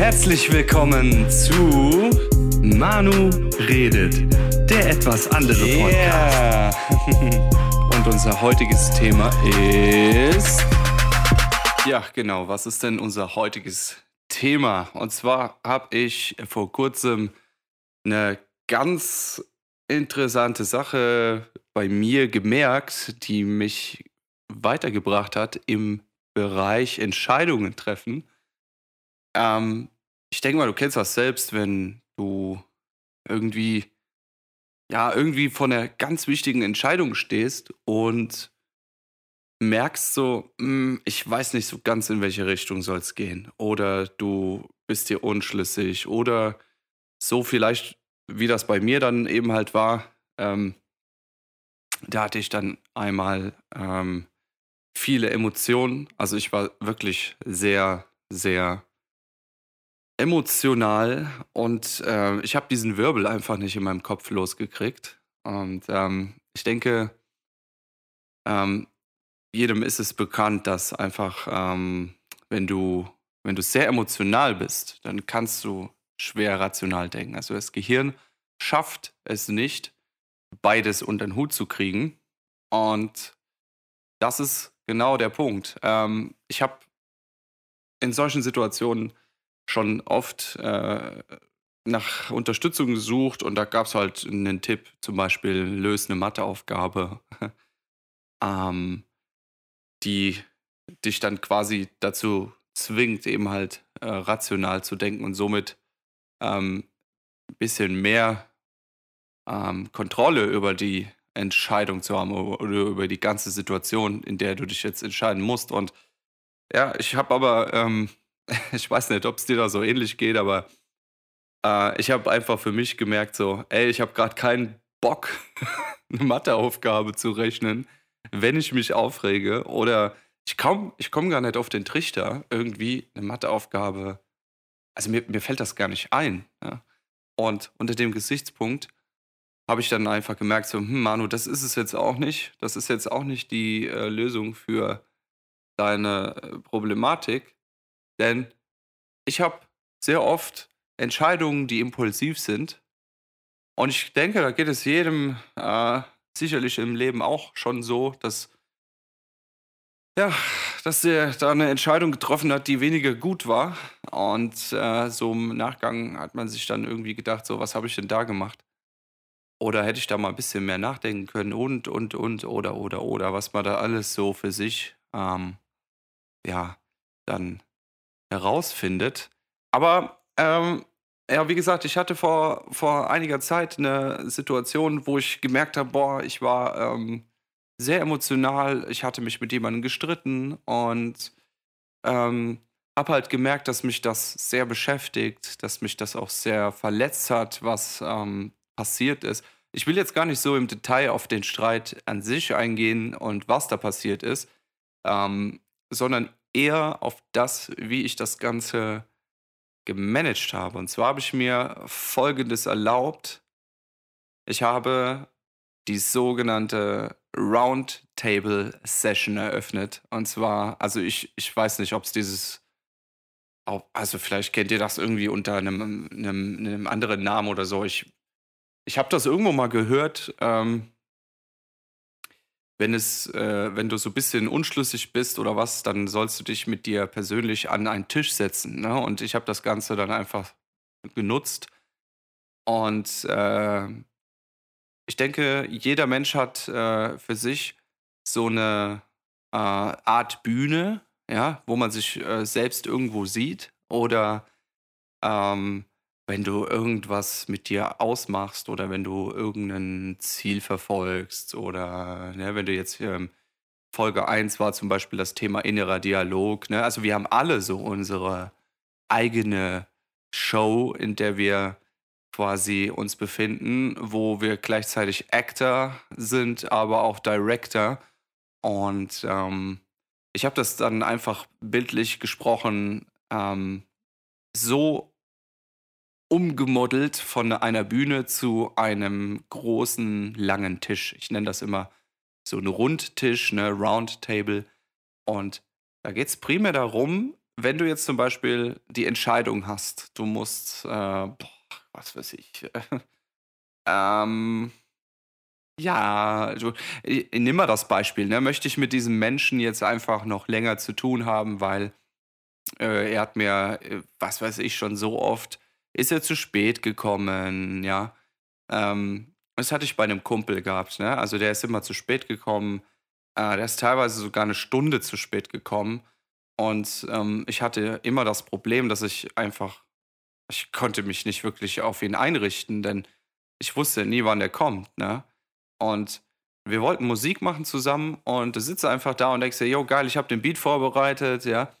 Herzlich willkommen zu Manu redet, der etwas andere Podcast. Und unser heutiges Thema ist. Ja, genau, was ist denn unser heutiges Thema? Und zwar habe ich vor kurzem eine ganz interessante Sache bei mir gemerkt, die mich weitergebracht hat im Bereich Entscheidungen treffen. Ähm, ich denke mal, du kennst das selbst, wenn du irgendwie, ja, irgendwie vor einer ganz wichtigen Entscheidung stehst und merkst so, hm, ich weiß nicht so ganz, in welche Richtung soll es gehen. Oder du bist dir unschlüssig. Oder so vielleicht, wie das bei mir dann eben halt war, ähm, da hatte ich dann einmal ähm, viele Emotionen. Also ich war wirklich sehr, sehr emotional und äh, ich habe diesen Wirbel einfach nicht in meinem Kopf losgekriegt. Und ähm, ich denke, ähm, jedem ist es bekannt, dass einfach, ähm, wenn du, wenn du sehr emotional bist, dann kannst du schwer rational denken. Also das Gehirn schafft es nicht, beides unter den Hut zu kriegen. Und das ist genau der Punkt. Ähm, ich habe in solchen Situationen schon oft äh, nach Unterstützung gesucht und da gab es halt einen Tipp, zum Beispiel löse eine Matheaufgabe, ähm, die dich dann quasi dazu zwingt, eben halt äh, rational zu denken und somit ähm, ein bisschen mehr ähm, Kontrolle über die Entscheidung zu haben oder über die ganze Situation, in der du dich jetzt entscheiden musst. Und ja, ich habe aber ähm, ich weiß nicht, ob es dir da so ähnlich geht, aber äh, ich habe einfach für mich gemerkt, so, ey, ich habe gerade keinen Bock, eine Matheaufgabe zu rechnen, wenn ich mich aufrege oder ich komme ich komm gar nicht auf den Trichter, irgendwie eine Matheaufgabe. Also mir, mir fällt das gar nicht ein. Ja? Und unter dem Gesichtspunkt habe ich dann einfach gemerkt, so, hm, Manu, das ist es jetzt auch nicht. Das ist jetzt auch nicht die äh, Lösung für deine äh, Problematik. Denn ich habe sehr oft Entscheidungen, die impulsiv sind. Und ich denke, da geht es jedem äh, sicherlich im Leben auch schon so, dass, ja, dass er da eine Entscheidung getroffen hat, die weniger gut war. Und äh, so im Nachgang hat man sich dann irgendwie gedacht, so, was habe ich denn da gemacht? Oder hätte ich da mal ein bisschen mehr nachdenken können und, und, und, oder, oder, oder, was man da alles so für sich, ähm, ja, dann herausfindet. Aber ähm, ja, wie gesagt, ich hatte vor, vor einiger Zeit eine Situation, wo ich gemerkt habe, boah, ich war ähm, sehr emotional, ich hatte mich mit jemandem gestritten und ähm, habe halt gemerkt, dass mich das sehr beschäftigt, dass mich das auch sehr verletzt hat, was ähm, passiert ist. Ich will jetzt gar nicht so im Detail auf den Streit an sich eingehen und was da passiert ist, ähm, sondern eher auf das, wie ich das Ganze gemanagt habe. Und zwar habe ich mir Folgendes erlaubt. Ich habe die sogenannte Roundtable Session eröffnet. Und zwar, also ich, ich weiß nicht, ob es dieses, also vielleicht kennt ihr das irgendwie unter einem, einem, einem anderen Namen oder so. Ich, ich habe das irgendwo mal gehört. Ähm, wenn es, äh, wenn du so ein bisschen unschlüssig bist oder was, dann sollst du dich mit dir persönlich an einen Tisch setzen. Ne? Und ich habe das Ganze dann einfach genutzt. Und äh, ich denke, jeder Mensch hat äh, für sich so eine äh, Art Bühne, ja, wo man sich äh, selbst irgendwo sieht oder ähm, wenn du irgendwas mit dir ausmachst oder wenn du irgendein Ziel verfolgst oder ne, wenn du jetzt ähm, Folge 1 war zum Beispiel das Thema innerer Dialog. Ne? Also wir haben alle so unsere eigene Show, in der wir quasi uns befinden, wo wir gleichzeitig Actor sind, aber auch Director. Und ähm, ich habe das dann einfach bildlich gesprochen ähm, so umgemodelt von einer Bühne zu einem großen, langen Tisch. Ich nenne das immer so einen Rundtisch, eine Roundtable. Und da geht es primär darum, wenn du jetzt zum Beispiel die Entscheidung hast, du musst, äh, boah, was weiß ich, ähm, ja, also, i nimm mal das Beispiel, ne? Möchte ich mit diesem Menschen jetzt einfach noch länger zu tun haben, weil, äh, er hat mir, äh, was weiß ich, schon so oft ist er zu spät gekommen, ja? Ähm, das hatte ich bei einem Kumpel gehabt, ne? Also, der ist immer zu spät gekommen. Äh, der ist teilweise sogar eine Stunde zu spät gekommen. Und, ähm, ich hatte immer das Problem, dass ich einfach ich konnte mich nicht wirklich auf ihn einrichten, denn ich wusste nie, wann er kommt, ne? Und wir wollten Musik machen zusammen und du sitzt einfach da und denkst dir: „Jo, geil, ich habe den Beat vorbereitet, ja.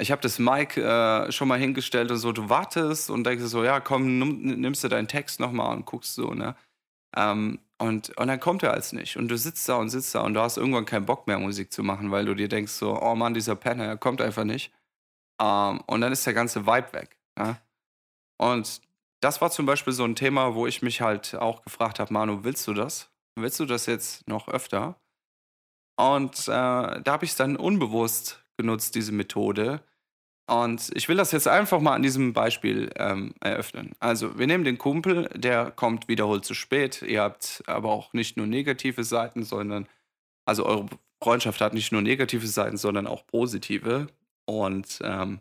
Ich habe das Mic, äh, schon mal hingestellt und so.“ Du wartest und denkst so: „Ja, komm, nimm nimmst du deinen Text noch mal und guckst so“, ne? Ähm, und und dann kommt er als nicht und du sitzt da und sitzt da und du hast irgendwann keinen Bock mehr, Musik zu machen, weil du dir denkst so: „Oh Mann, dieser Penner, er kommt einfach nicht.“ Ähm, und dann ist der ganze Vibe weg, ja? Und das war zum Beispiel so ein Thema, wo ich mich halt auch gefragt habe: „Manu, willst du das? Willst du das jetzt noch öfter?“ Und, äh, da habe ich's dann unbewusst genutzt, diese Methode. Und ich will das jetzt einfach mal an diesem Beispiel, ähm, eröffnen. Also, wir nehmen den Kumpel, der kommt wiederholt zu spät. Ihr habt aber auch nicht nur negative Seiten, sondern also, eure Freundschaft hat nicht nur negative Seiten, sondern auch positive. Und, ähm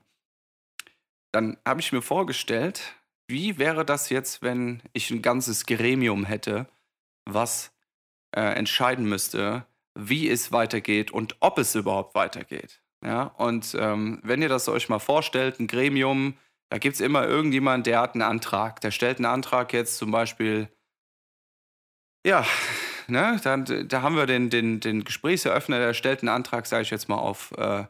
dann habe ich mir vorgestellt, wie wäre das jetzt, wenn ich ein ganzes Gremium hätte, was, äh, entscheiden müsste, wie es weitergeht und ob es überhaupt weitergeht, ja? Und, ähm, wenn ihr das euch mal vorstellt, ein Gremium, da gibt es immer irgendjemand, der hat einen Antrag. Der stellt einen Antrag jetzt zum Beispiel ja, ne, dann da haben wir den den den Gesprächseröffner, der stellt einen Antrag, sage ich jetzt mal, auf, äh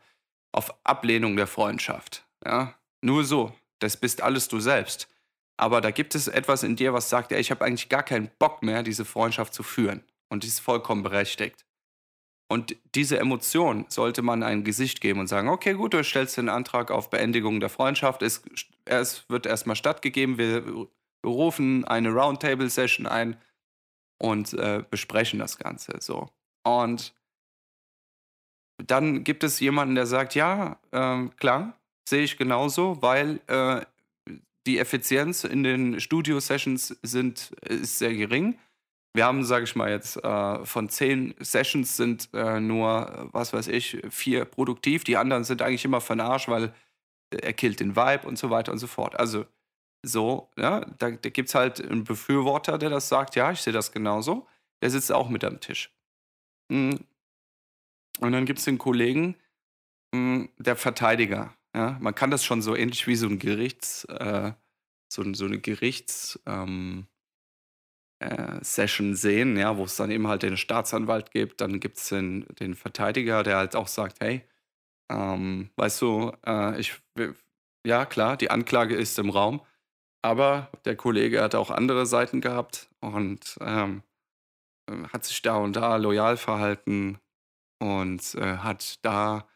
auf Ablehnung der Freundschaft, ja? Nur so. Das bist alles du selbst. Aber da gibt es etwas in dir, was sagt: „Ey, ich habe eigentlich gar keinen Bock mehr, diese Freundschaft zu führen.“ Und die ist vollkommen berechtigt. Und diese Emotion sollte man ein Gesicht geben und sagen: „Okay, gut, du stellst den Antrag auf Beendigung der Freundschaft. Es es wird erst mal stattgegeben. Wir rufen eine Roundtable-Session ein und, äh, besprechen das Ganze“, so. Und dann gibt es jemanden, der sagt: „Ja, ähm, klar, sehe ich genauso, weil, äh, die Effizienz in den Studio-Sessions sind ist sehr gering. Wir haben, sage ich mal jetzt, äh, von 10 Sessions sind, äh, nur, was weiß ich, 4 produktiv. Die anderen sind eigentlich immer für 'n Arsch, weil er killt den Vibe und so weiter und so fort. Also, so, ja, da da gibt's halt 'n Befürworter, der das sagt: „Ja, ich sehe das genauso.“ Der sitzt auch mit am Tisch. Hm. Und dann gibt's den Kollegen, hm, der Verteidiger, ja? Man kann das schon so ähnlich wie so 'n Gerichts äh, so so 'ne Gerichts ähm, äh, Session sehen, ja, wo es dann eben halt den Staatsanwalt gibt. Dann gibt's den den Verteidiger, der halt auch sagt: „Hey, ähm, weißt du, äh, ich ja klar, die Anklage ist im Raum, aber der Kollege hat auch andere Seiten gehabt und, ähm, äh, hat sich da und da loyal verhalten und, äh, hat da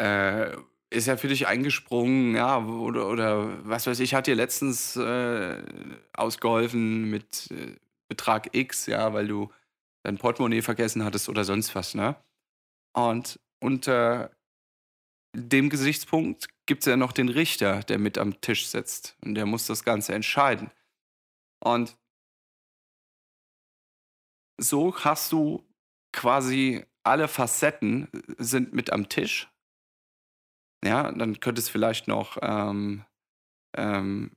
äh, ist er für dich eingesprungen, ja, oder oder was weiß ich, hat dir letztens, äh, ausgeholfen mit, äh, Betrag X, ja, weil du dein Portemonnaie vergessen hattest oder sonst was, ne? Und unter dem Gesichtspunkt gibt's ja noch den Richter, der mit am Tisch sitzt und der muss das Ganze entscheiden. Und so hast du quasi alle Facetten sind mit am Tisch. Ja, dann könnte es vielleicht noch, ähm ähm,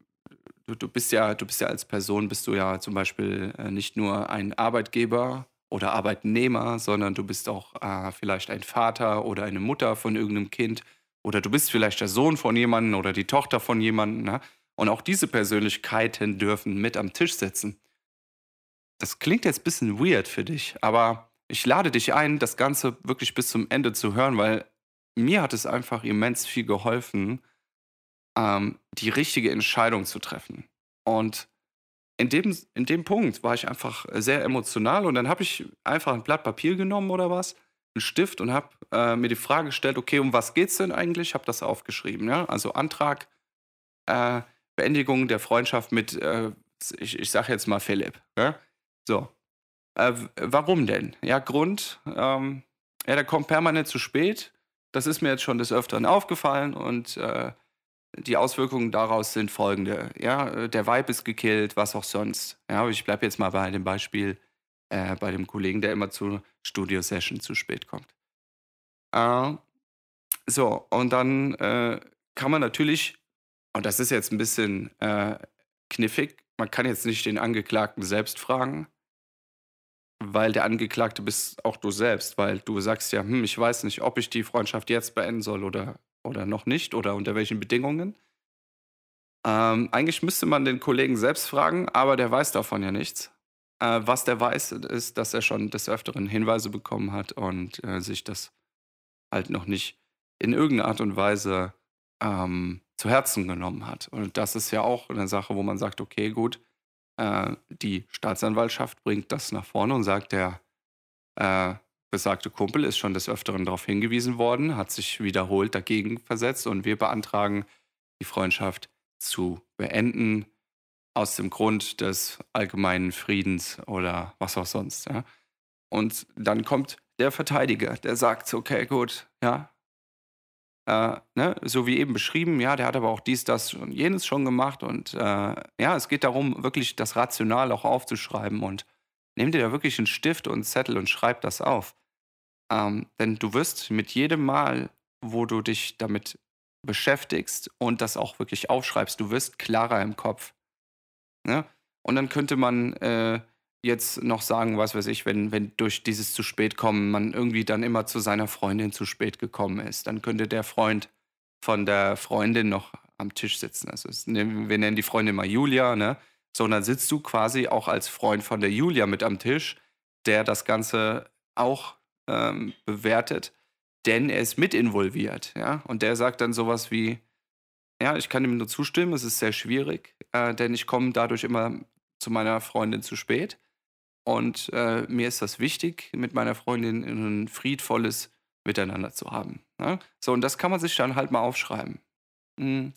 du bist ja du bist ja als Person bist du ja zum Beispiel, äh, nicht nur ein Arbeitgeber oder Arbeitnehmer, sondern du bist auch, äh, vielleicht ein Vater oder eine Mutter von irgend 'nem Kind oder du bist vielleicht der Sohn von jemandem oder die Tochter von jemandem, ne? Und auch diese Persönlichkeiten dürfen mit am Tisch sitzen. Das klingt jetzt bisschen weird für dich, aber ich lade dich ein, das Ganze wirklich bis zum Ende zu hören, weil mir hat es einfach immens viel geholfen, ähm, die richtige Entscheidung zu treffen. Und in dem in dem Punkt war ich einfach sehr emotional und dann habe ich einfach 'n Blatt Papier genommen oder was, 'n Stift und habe, äh, mir die Frage gestellt: „Okay, um was geht's denn eigentlich?“ Habe das aufgeschrieben, ja? Also, Antrag, äh, Beendigung der Freundschaft mit, äh, ich ich sage jetzt mal Philipp, ne? So. Äh, warum denn? Ja, Grund, ähm, ja, der kommt permanent zu spät das ist mir jetzt schon des Öfteren aufgefallen und äh, die Auswirkungen daraus sind folgende. Ja, äh, der Vibe ist gekillt, was auch sonst. Ja, ich bleibe jetzt mal bei dem Beispiel äh, bei dem Kollegen, der immer zur Studio-Session zu spät kommt. Äh, so, und dann äh, kann man natürlich, und das ist jetzt ein bisschen äh, kniffig, man kann jetzt nicht den Angeklagten selbst fragen, weil der Angeklagte bist auch du selbst, weil du sagst ja, hm, ich weiß nicht, ob ich die Freundschaft jetzt beenden soll oder, oder noch nicht oder unter welchen Bedingungen. Ähm, eigentlich müsste man den Kollegen selbst fragen, aber der weiß davon ja nichts. Äh, was der weiß, ist, dass er schon des Öfteren Hinweise bekommen hat und äh, sich das halt noch nicht in irgendeiner Art und Weise ähm, zu Herzen genommen hat. Und das ist ja auch eine Sache, wo man sagt, okay, gut, äh, die Staatsanwaltschaft bringt das nach vorne und sagt, der äh, besagte Kumpel ist schon des Öfteren darauf hingewiesen worden, hat sich wiederholt dagegen versetzt und wir beantragen, die Freundschaft zu beenden aus dem Grund des allgemeinen Friedens oder was auch sonst. Ja. Und dann kommt der Verteidiger, der sagt, okay, gut, ja, äh, ne, so wie eben beschrieben, ja, der hat aber auch dies, das und jenes schon gemacht. Und äh, ja, es geht darum, wirklich das Rational auch aufzuschreiben. Und nimm dir da wirklich einen Stift und einen Zettel und schreib das auf. Ähm, denn du wirst mit jedem Mal, wo du dich damit beschäftigst und das auch wirklich aufschreibst, du wirst klarer im Kopf. Ne? Und dann könnte man äh, jetzt noch sagen, was weiß ich, wenn, wenn durch dieses zu spät kommen man irgendwie dann immer zu seiner Freundin zu spät gekommen ist, dann könnte der Freund von der Freundin noch am Tisch sitzen. Also es, wir nennen die Freundin mal Julia, ne? So, und dann sitzt du quasi auch als Freund von der Julia mit am Tisch, der das Ganze auch ähm, bewertet, denn er ist mit involviert, ja. Und der sagt dann sowas wie, ja, ich kann ihm nur zustimmen, es ist sehr schwierig, äh, denn ich komme dadurch immer zu meiner Freundin zu spät. Und äh, mir ist das wichtig, mit meiner Freundin ein friedvolles Miteinander zu haben. Ne? So, und das kann man sich dann halt mal aufschreiben. Mhm.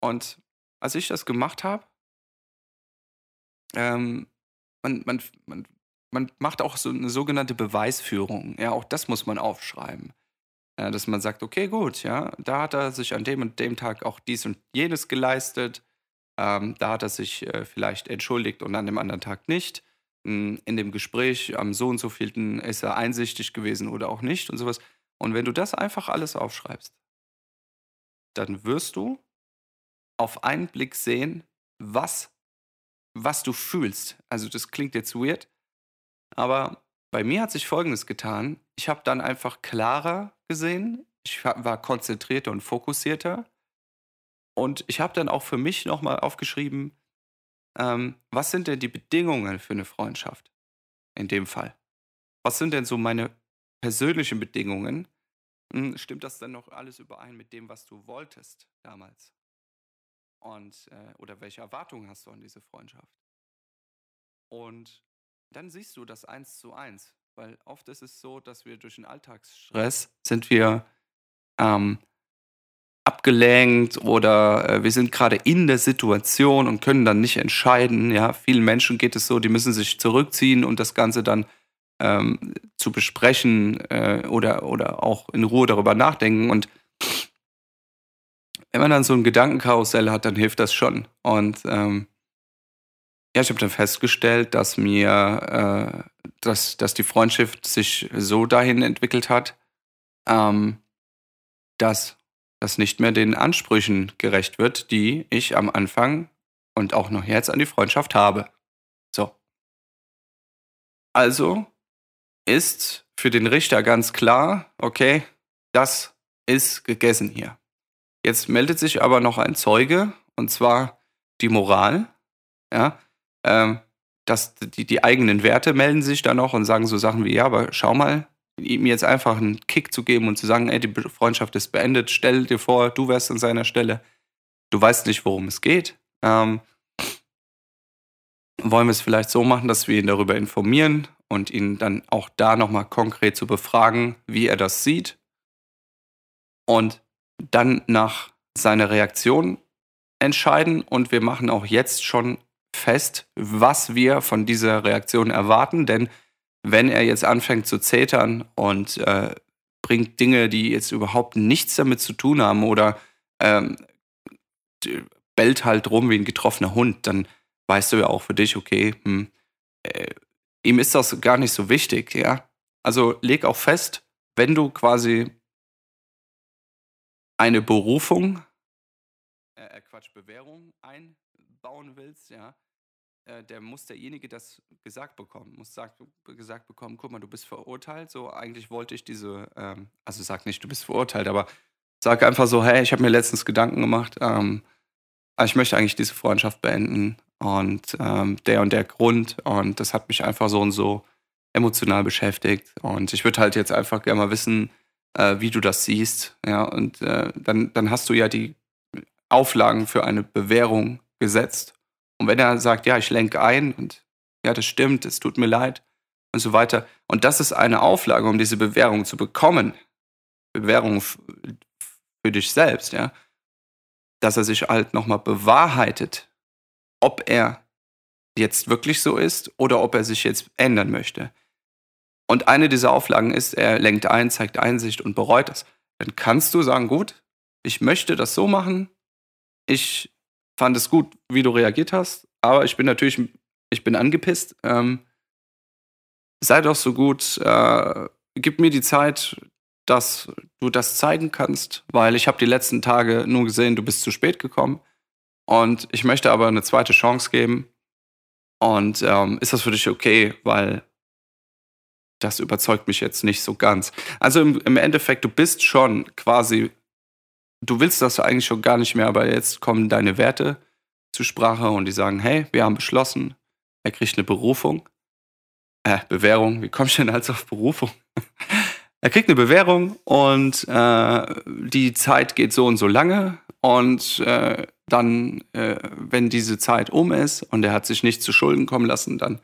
Und als ich das gemacht habe, ähm, man, man, man, man macht auch so eine sogenannte Beweisführung. Ja, auch das muss man aufschreiben. Ja, dass man sagt, okay, gut, ja, da hat er sich an dem und dem Tag auch dies und jenes geleistet. Ähm, da hat er sich äh, vielleicht entschuldigt und an dem anderen Tag nicht. Hm, in dem Gespräch am so und so vielten ist er einsichtig gewesen oder auch nicht und sowas. Und wenn du das einfach alles aufschreibst, dann wirst du auf einen Blick sehen, was, was du fühlst. Also das klingt jetzt weird, aber bei mir hat sich Folgendes getan. Ich habe dann einfach klarer gesehen, ich war konzentrierter und fokussierter und ich habe dann auch für mich nochmal aufgeschrieben, ähm, was sind denn die Bedingungen für eine Freundschaft in dem Fall? Was sind denn so meine persönlichen Bedingungen? Hm, stimmt das dann noch alles überein mit dem, was du wolltest damals? Und, äh, oder welche Erwartungen hast du an diese Freundschaft? Und dann siehst du das eins zu eins, weil oft ist es so, dass wir durch den Alltagsstress sind wir ähm, abgelenkt oder äh, wir sind gerade in der Situation und können dann nicht entscheiden. Ja, vielen Menschen geht es so, die müssen sich zurückziehen und das Ganze dann ähm, zu besprechen äh, oder, oder auch in Ruhe darüber nachdenken. Und wenn man dann so ein Gedankenkarussell hat, dann hilft das schon. Und ähm, ja, ich habe dann festgestellt, dass mir, äh, dass, dass die Freundschaft sich so dahin entwickelt hat, ähm, dass das nicht mehr den Ansprüchen gerecht wird, die ich am Anfang und auch noch jetzt an die Freundschaft habe. So. Also ist für den Richter ganz klar, okay, das ist gegessen hier. Jetzt meldet sich aber noch ein Zeuge, und zwar die Moral. Ja, ähm, dass die, die eigenen Werte melden sich dann noch und sagen so Sachen wie, ja, aber schau mal, ihm jetzt einfach einen Kick zu geben und zu sagen, ey, die Freundschaft ist beendet, stell dir vor, du wärst an seiner Stelle, du weißt nicht, worum es geht. Ähm, wollen wir es vielleicht so machen, dass wir ihn darüber informieren und ihn dann auch da nochmal konkret zu befragen, wie er das sieht und dann nach seiner Reaktion entscheiden und wir machen auch jetzt schon fest, was wir von dieser Reaktion erwarten, denn wenn er jetzt anfängt zu zetern und äh, bringt Dinge, die jetzt überhaupt nichts damit zu tun haben oder ähm, bellt halt rum wie ein getroffener Hund, dann weißt du ja auch für dich, okay, hm, äh, ihm ist das gar nicht so wichtig, ja. Also leg auch fest, wenn du quasi eine Berufung, äh, äh Quatsch, Bewährung einbauen willst, ja, äh, der muss derjenige das gesagt bekommen, muss sagt, gesagt bekommen, guck mal, du bist verurteilt, so eigentlich wollte ich diese, ähm, also sag nicht, du bist verurteilt, aber sag einfach so, hey, ich habe mir letztens Gedanken gemacht, ähm, ich möchte eigentlich diese Freundschaft beenden und ähm, der und der Grund und das hat mich einfach so und so emotional beschäftigt und ich würde halt jetzt einfach gerne mal wissen, äh, wie du das siehst, ja und äh, dann, dann hast du ja die Auflagen für eine Bewährung gesetzt und wenn er sagt, ja, ich lenke ein und ja, das stimmt, es tut mir leid und so weiter und das ist eine Auflage, um diese Bewährung zu bekommen, Bewährung für dich selbst, ja, dass er sich halt nochmal bewahrheitet, ob er jetzt wirklich so ist oder ob er sich jetzt ändern möchte. Und eine dieser Auflagen ist, er lenkt ein, zeigt Einsicht und bereut das. Dann kannst du sagen, gut, ich möchte das so machen. Ich fand es gut, wie du reagiert hast, aber ich bin natürlich, ich bin angepisst. Ähm, sei doch so gut, äh, gib mir die Zeit, dass du das zeigen kannst, weil ich habe die letzten Tage nur gesehen, du bist zu spät gekommen und ich möchte aber eine zweite Chance geben. Und ähm, ist das für dich okay, weil das überzeugt mich jetzt nicht so ganz. Also im, im Endeffekt, du bist schon quasi, du willst das eigentlich schon gar nicht mehr, aber jetzt kommen deine Werte zur Sprache und die sagen, hey, wir haben beschlossen, er kriegt eine Berufung. Äh, Bewährung, wie komme ich denn als auf Berufung? Er kriegt eine Bewährung und äh, die Zeit geht so und so lange. Und äh, dann, äh, wenn diese Zeit um ist und er hat sich nicht zu Schulden kommen lassen, dann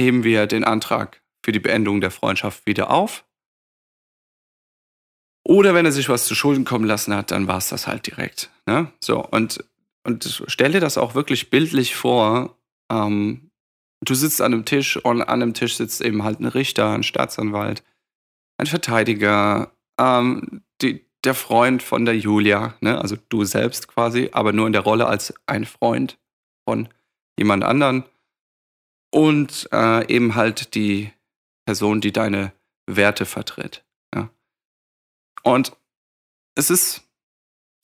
heben wir den Antrag für die Beendigung der Freundschaft wieder auf. Oder wenn er sich was zu Schulden kommen lassen hat, dann war es das halt direkt. Ne? So, und, und dir das auch wirklich bildlich vor. Ähm, du sitzt an einem Tisch und an einem Tisch sitzt eben halt ein Richter, ein Staatsanwalt ein Verteidiger, ähm, die, der Freund von der Julia, ne? also du selbst quasi, aber nur in der Rolle als ein Freund von jemand anderen. Und äh, eben halt die Person, die deine Werte vertritt. Und es ist,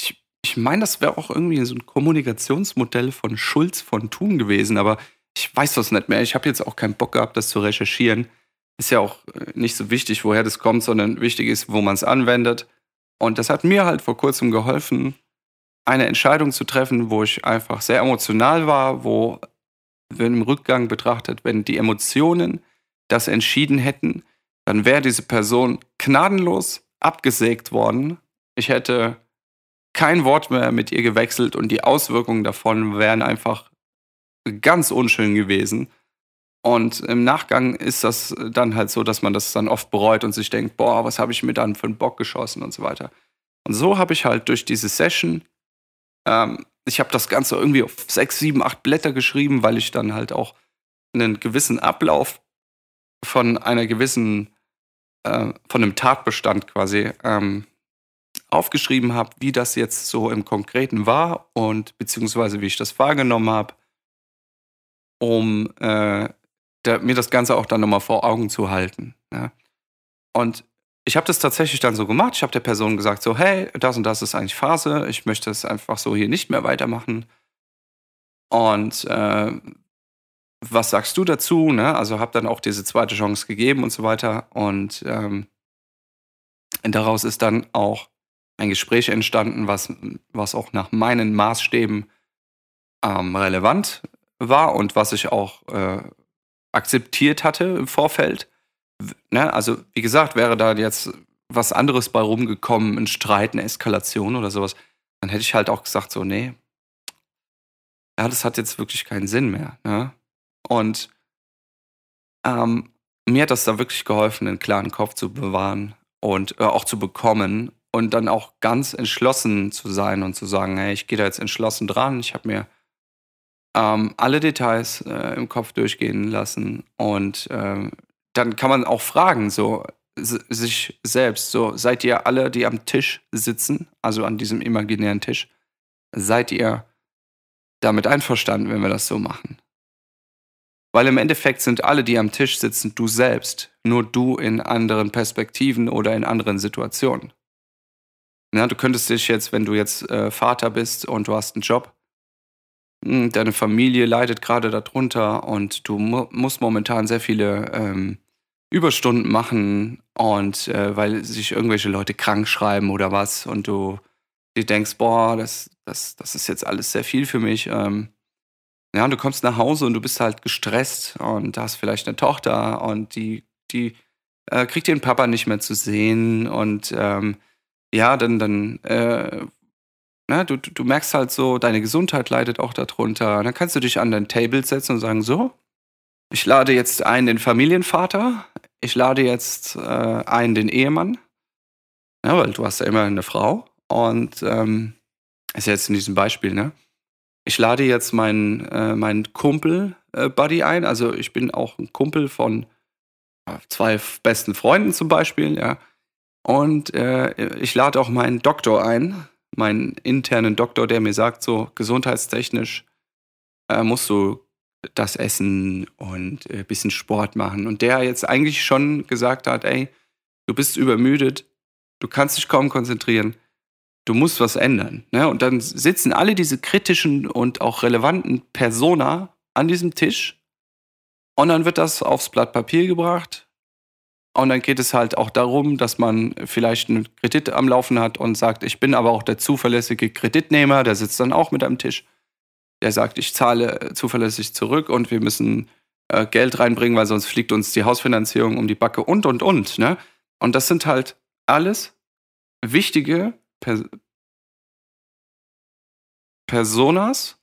ich, ich meine, das wäre auch irgendwie so ein Kommunikationsmodell von Schulz von Thun gewesen, aber ich weiß das nicht mehr. Ich habe jetzt auch keinen Bock gehabt, das zu recherchieren ist ja auch äh, nicht so wichtig, woher das kommt, sondern wichtig ist, wo man es anwendet. Und das hat mir halt vor kurzem geholfen, eine Entscheidung zu treffen, wo ich einfach sehr emotional war, wo, wenn im Rückgang betrachtet, wenn die Emotionen das entschieden hätten, dann wäre diese Person gnadenlos abgesägt worden. Ich hätte kein Wort mehr mit ihr gewechselt und die Auswirkungen davon wären einfach ganz unschön gewesen. Und im Nachgang ist das dann halt so, dass man das dann oft bereut und sich denkt, boah, was habe ich mir dann für einen Bock geschossen und so weiter. Und so habe ich halt durch diese Session, ähm, ich habe das Ganze irgendwie auf sechs, sieben, acht Blätter geschrieben, weil ich dann halt auch einen gewissen Ablauf von einer gewissen, äh, von einem Tatbestand quasi ähm, aufgeschrieben habe, wie das jetzt so im Konkreten war und beziehungsweise wie ich das wahrgenommen habe, um äh, da, mir das Ganze auch dann nochmal vor Augen zu halten. Ja. Und ich habe das tatsächlich dann so gemacht. Ich habe der Person gesagt, so, hey, das und das ist eigentlich Phase. Ich möchte es einfach so hier nicht mehr weitermachen. Und äh, was sagst du dazu? Ne? Also habe dann auch diese zweite Chance gegeben und so weiter. Und ähm, daraus ist dann auch ein Gespräch entstanden, was, was auch nach meinen Maßstäben ähm, relevant war und was ich auch äh, akzeptiert hatte im Vorfeld. Ne? Also, wie gesagt, wäre da jetzt was anderes bei rumgekommen, ein Streit, eine Eskalation oder sowas, dann hätte ich halt auch gesagt, so, nee, ja, das hat jetzt wirklich keinen Sinn mehr. Ne? Und ähm, mir hat das da wirklich geholfen, einen klaren Kopf zu bewahren und äh, auch zu bekommen und dann auch ganz entschlossen zu sein und zu sagen, hey, ich gehe da jetzt entschlossen dran. Ich habe mir ähm, alle Details äh, im Kopf durchgehen lassen und ähm, dann kann man auch fragen, so, sich selbst. So, seid ihr alle, die am Tisch sitzen, also an diesem imaginären Tisch, seid ihr damit einverstanden, wenn wir das so machen? Weil im Endeffekt sind alle, die am Tisch sitzen, du selbst, nur du in anderen Perspektiven oder in anderen Situationen. Ja, du könntest dich jetzt, wenn du jetzt äh, Vater bist und du hast einen Job, hm, deine Familie leidet gerade darunter und du mu musst momentan sehr viele ähm, Überstunden machen und äh, weil sich irgendwelche Leute krank schreiben oder was und du dir denkst, boah, das, das, das ist jetzt alles sehr viel für mich. Ähm, ja, und du kommst nach Hause und du bist halt gestresst und hast vielleicht eine Tochter und die, die äh, kriegt ihren Papa nicht mehr zu sehen und ähm, ja, dann, dann äh, na, du, du merkst halt so, deine Gesundheit leidet auch darunter. Dann kannst du dich an dein Table setzen und sagen, so, ich lade jetzt ein den Familienvater, ich lade jetzt äh, ein den Ehemann, ja, weil du hast ja immer eine Frau und ähm, ist jetzt in diesem Beispiel, ne? Ich lade jetzt meinen, äh, meinen Kumpel äh, ein, also ich bin auch ein Kumpel von äh, zwei besten Freunden zum Beispiel, ja. Und äh, ich lade auch meinen Doktor ein, meinen internen Doktor, der mir sagt, so gesundheitstechnisch äh, musst du das essen und ein äh, bisschen Sport machen. Und der jetzt eigentlich schon gesagt hat, ey, du bist übermüdet, du kannst dich kaum konzentrieren, du musst was ändern. Ne? Und dann sitzen alle diese kritischen und auch relevanten Persona an diesem Tisch und dann wird das aufs Blatt Papier gebracht und dann geht es halt auch darum, dass man vielleicht einen Kredit am Laufen hat und sagt, ich bin aber auch der zuverlässige Kreditnehmer, der sitzt dann auch mit am Tisch. Der sagt, ich zahle zuverlässig zurück und wir müssen äh, Geld reinbringen, weil sonst fliegt uns die Hausfinanzierung um die Backe und, und, und. Ne? Und das sind halt alles wichtige Pers Personas,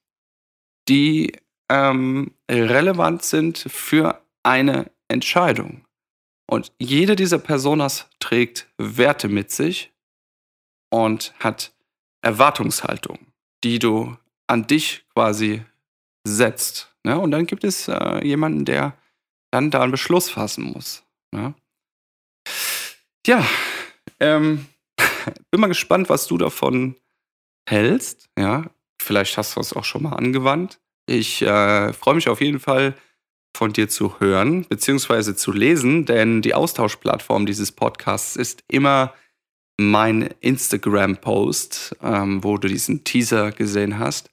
die ähm, relevant sind für eine Entscheidung. Und jede dieser Personas trägt Werte mit sich und hat Erwartungshaltung, die du an dich quasi setzt. Ne? Und dann gibt es äh, jemanden, der dann da einen Beschluss fassen muss. Ne? Ja, ähm, bin mal gespannt, was du davon hältst. Ja, vielleicht hast du es auch schon mal angewandt. Ich äh, freue mich auf jeden Fall, von dir zu hören bzw. zu lesen, denn die Austauschplattform dieses Podcasts ist immer mein Instagram-Post, ähm, wo du diesen Teaser gesehen hast.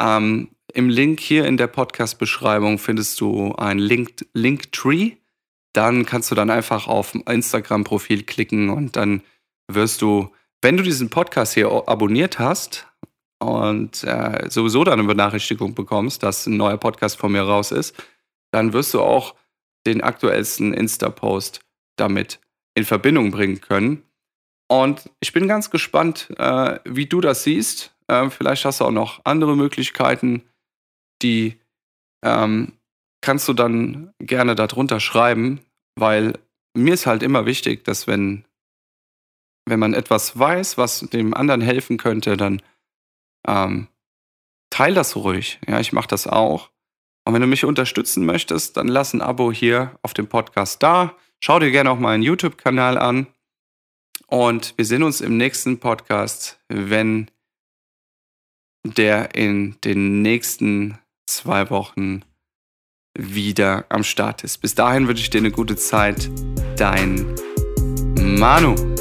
Ähm, Im Link hier in der Podcast-Beschreibung findest du ein Link Linktree. Dann kannst du dann einfach auf Instagram-Profil klicken und dann wirst du, wenn du diesen Podcast hier abonniert hast und äh, sowieso dann eine Benachrichtigung bekommst, dass ein neuer Podcast von mir raus ist, dann wirst du auch den aktuellsten Insta-Post damit in Verbindung bringen können. Und ich bin ganz gespannt, äh, wie du das siehst. Äh, vielleicht hast du auch noch andere Möglichkeiten, die ähm, kannst du dann gerne darunter schreiben, weil mir ist halt immer wichtig, dass wenn, wenn man etwas weiß, was dem anderen helfen könnte, dann ähm, teil das ruhig. Ja, ich mache das auch. Und wenn du mich unterstützen möchtest, dann lass ein Abo hier auf dem Podcast da. Schau dir gerne auch meinen YouTube-Kanal an. Und wir sehen uns im nächsten Podcast, wenn der in den nächsten zwei Wochen wieder am Start ist. Bis dahin wünsche ich dir eine gute Zeit. Dein Manu.